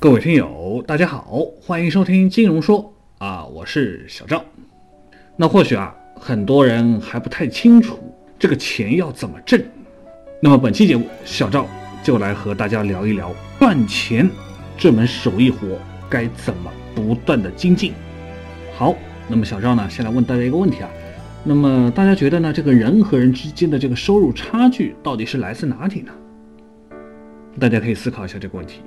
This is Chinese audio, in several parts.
各位听友，大家好，欢迎收听金融说啊，我是小赵。那或许啊，很多人还不太清楚这个钱要怎么挣。那么本期节目，小赵就来和大家聊一聊赚钱这门手艺活该怎么不断的精进。好，那么小赵呢，先来问大家一个问题啊，那么大家觉得呢，这个人和人之间的这个收入差距到底是来自哪里呢？大家可以思考一下这个问题。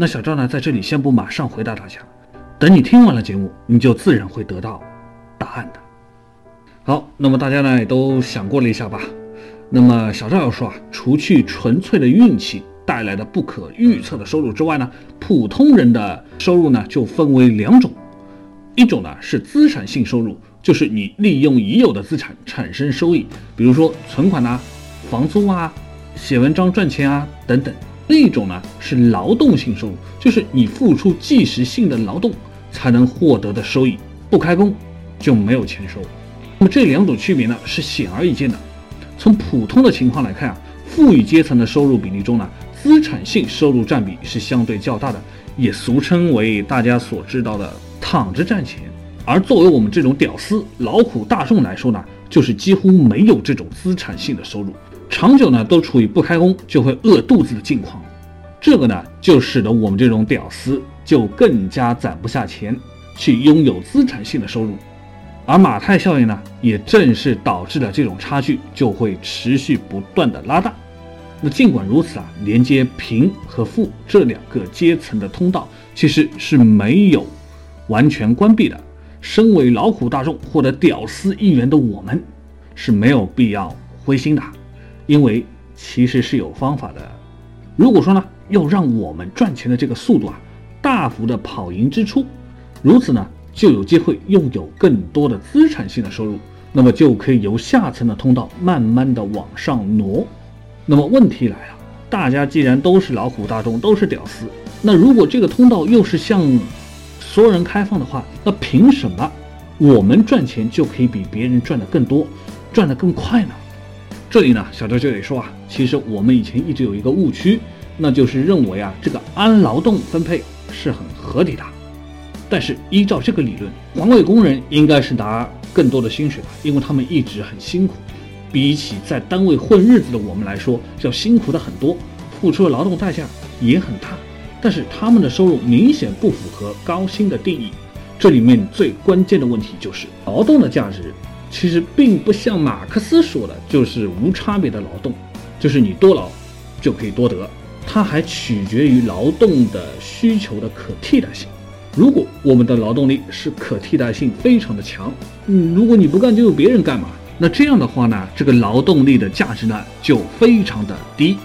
那小赵呢，在这里先不马上回答大家，等你听完了节目，你就自然会得到答案的。好，那么大家呢也都想过了一下吧？那么小赵要说啊，除去纯粹的运气带来的不可预测的收入之外呢，普通人的收入呢就分为两种，一种呢是资产性收入，就是你利用已有的资产产生收益，比如说存款啊、房租啊、写文章赚钱啊等等。另一种呢是劳动性收入，就是你付出即时性的劳动才能获得的收益，不开工就没有钱收。那么这两种区别呢是显而易见的。从普通的情况来看啊，富裕阶层的收入比例中呢，资产性收入占比是相对较大的，也俗称为大家所知道的躺着赚钱。而作为我们这种屌丝劳苦大众来说呢，就是几乎没有这种资产性的收入。长久呢都处于不开工就会饿肚子的境况，这个呢就使得我们这种屌丝就更加攒不下钱去拥有资产性的收入，而马太效应呢也正是导致了这种差距就会持续不断的拉大。那尽管如此啊，连接贫和富这两个阶层的通道其实是没有完全关闭的。身为劳苦大众或者屌丝一员的我们是没有必要灰心的。因为其实是有方法的。如果说呢，要让我们赚钱的这个速度啊，大幅的跑赢支出，如此呢，就有机会拥有更多的资产性的收入，那么就可以由下层的通道慢慢的往上挪。那么问题来了，大家既然都是劳苦大众，都是屌丝，那如果这个通道又是向所有人开放的话，那凭什么我们赚钱就可以比别人赚的更多，赚的更快呢？这里呢，小周就得说啊，其实我们以前一直有一个误区，那就是认为啊，这个按劳动分配是很合理的。但是依照这个理论，环卫工人应该是拿更多的薪水吧，因为他们一直很辛苦，比起在单位混日子的我们来说，要辛苦的很多，付出的劳动代价也很大。但是他们的收入明显不符合高薪的定义。这里面最关键的问题就是劳动的价值。其实并不像马克思说的，就是无差别的劳动，就是你多劳就可以多得，它还取决于劳动的需求的可替代性。如果我们的劳动力是可替代性非常的强，嗯，如果你不干就有别人干嘛，那这样的话呢，这个劳动力的价值呢就非常的低。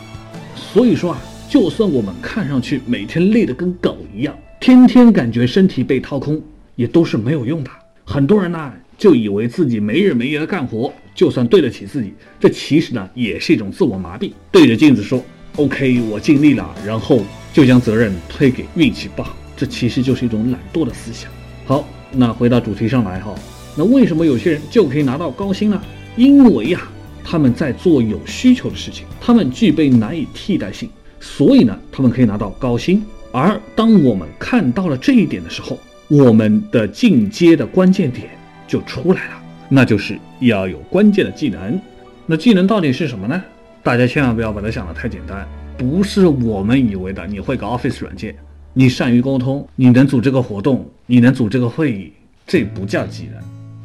所以说啊，就算我们看上去每天累得跟狗一样，天天感觉身体被掏空，也都是没有用的。很多人呢。就以为自己没日没夜的干活，就算对得起自己，这其实呢也是一种自我麻痹。对着镜子说 “OK，我尽力了”，然后就将责任推给运气不好，这其实就是一种懒惰的思想。好，那回到主题上来哈，那为什么有些人就可以拿到高薪呢？因为呀，他们在做有需求的事情，他们具备难以替代性，所以呢，他们可以拿到高薪。而当我们看到了这一点的时候，我们的进阶的关键点。就出来了，那就是要有关键的技能。那技能到底是什么呢？大家千万不要把它想得太简单，不是我们以为的。你会搞 Office 软件，你善于沟通，你能组织个活动，你能组织个会议，这不叫技能。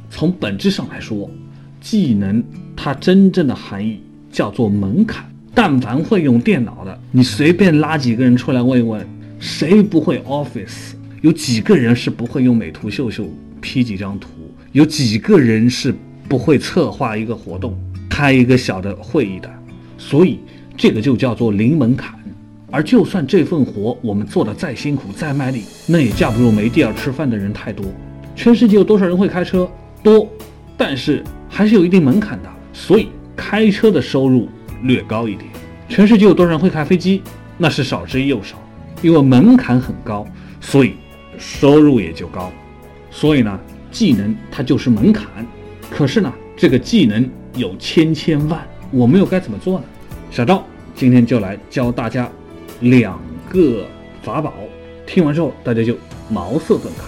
从本质上来说，技能它真正的含义叫做门槛。但凡会用电脑的，你随便拉几个人出来问一问，谁不会 Office？有几个人是不会用美图秀秀 P 几张图？有几个人是不会策划一个活动、开一个小的会议的，所以这个就叫做零门槛。而就算这份活我们做的再辛苦、再卖力，那也架不住没地儿吃饭的人太多。全世界有多少人会开车？多，但是还是有一定门槛的，所以开车的收入略高一点。全世界有多少人会开飞机？那是少之又少，因为门槛很高，所以收入也就高。所以呢？技能它就是门槛，可是呢，这个技能有千千万，我们又该怎么做呢？小赵今天就来教大家两个法宝，听完之后，大家就茅塞顿开。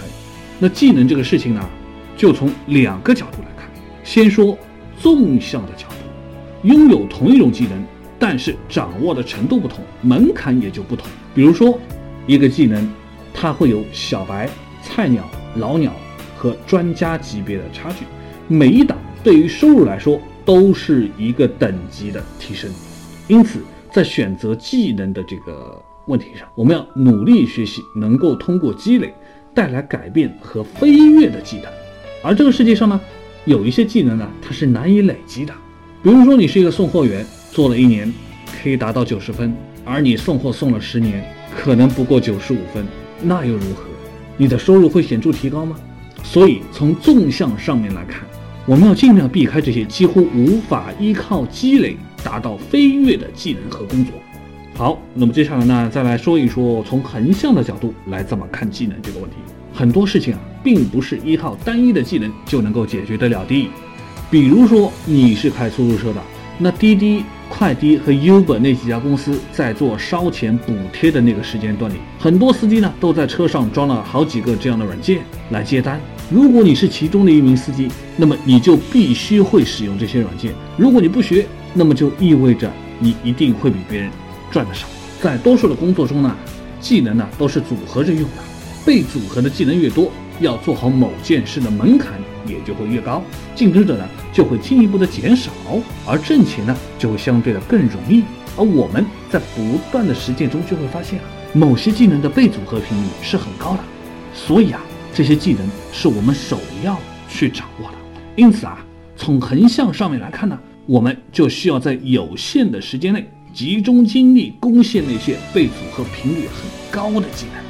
那技能这个事情呢，就从两个角度来看。先说纵向的角度，拥有同一种技能，但是掌握的程度不同，门槛也就不同。比如说，一个技能，它会有小白、菜鸟、老鸟和专家级别的差距，每一档对于收入来说都是一个等级的提升。因此，在选择技能的这个问题上，我们要努力学习能够通过积累带来改变和飞跃的技能。而这个世界上呢，有一些技能呢，它是难以累积的。比如说，你是一个送货员，做了一年可以达到九十分，而你送货送了十年，可能不过九十五分，那又如何？你的收入会显著提高吗？所以，从纵向上面来看，我们要尽量避开这些几乎无法依靠积累。达到飞跃的技能和工作。好，那么接下来呢，再来说一说从横向的角度来怎么看技能这个问题。很多事情啊，并不是依靠单一的技能就能够解决得了的。比如说你是开出租车的，那滴滴、快滴和 Uber 那几家公司在做烧钱补贴的那个时间段里，很多司机呢都在车上装了好几个这样的软件来接单。如果你是其中的一名司机，那么你就必须会使用这些软件。如果你不学，那么就意味着你一定会比别人赚的少。在多数的工作中呢，技能呢都是组合着用的，被组合的技能越多，要做好某件事的门槛也就会越高，竞争者呢就会进一步的减少，而挣钱呢就会相对的更容易。而我们在不断的实践中就会发现啊，某些技能的被组合频率是很高的，所以啊，这些技能是我们首要去掌握的。因此啊，从横向上面来看呢。我们就需要在有限的时间内集中精力攻陷那些被组合频率很高的技能。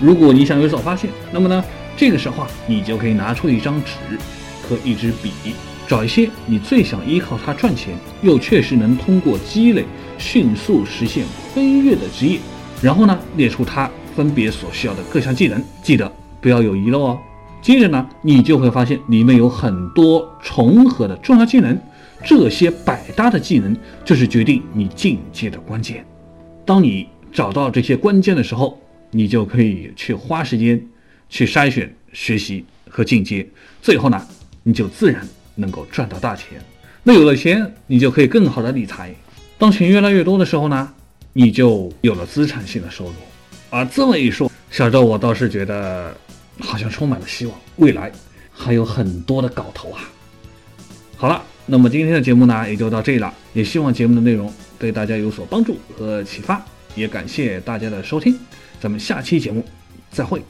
如果你想有所发现，那么呢，这个时候啊，你就可以拿出一张纸和一支笔，找一些你最想依靠它赚钱，又确实能通过积累迅速实现飞跃的职业，然后呢，列出它分别所需要的各项技能，记得不要有遗漏哦。接着呢，你就会发现里面有很多重合的重要技能。这些百搭的技能就是决定你进阶的关键。当你找到这些关键的时候，你就可以去花时间去筛选、学习和进阶。最后呢，你就自然能够赚到大钱。那有了钱，你就可以更好的理财。当钱越来越多的时候呢，你就有了资产性的收入。啊，这么一说，小周我倒是觉得好像充满了希望，未来还有很多的搞头啊。好了。那么今天的节目呢，也就到这里了。也希望节目的内容对大家有所帮助和启发，也感谢大家的收听。咱们下期节目再会。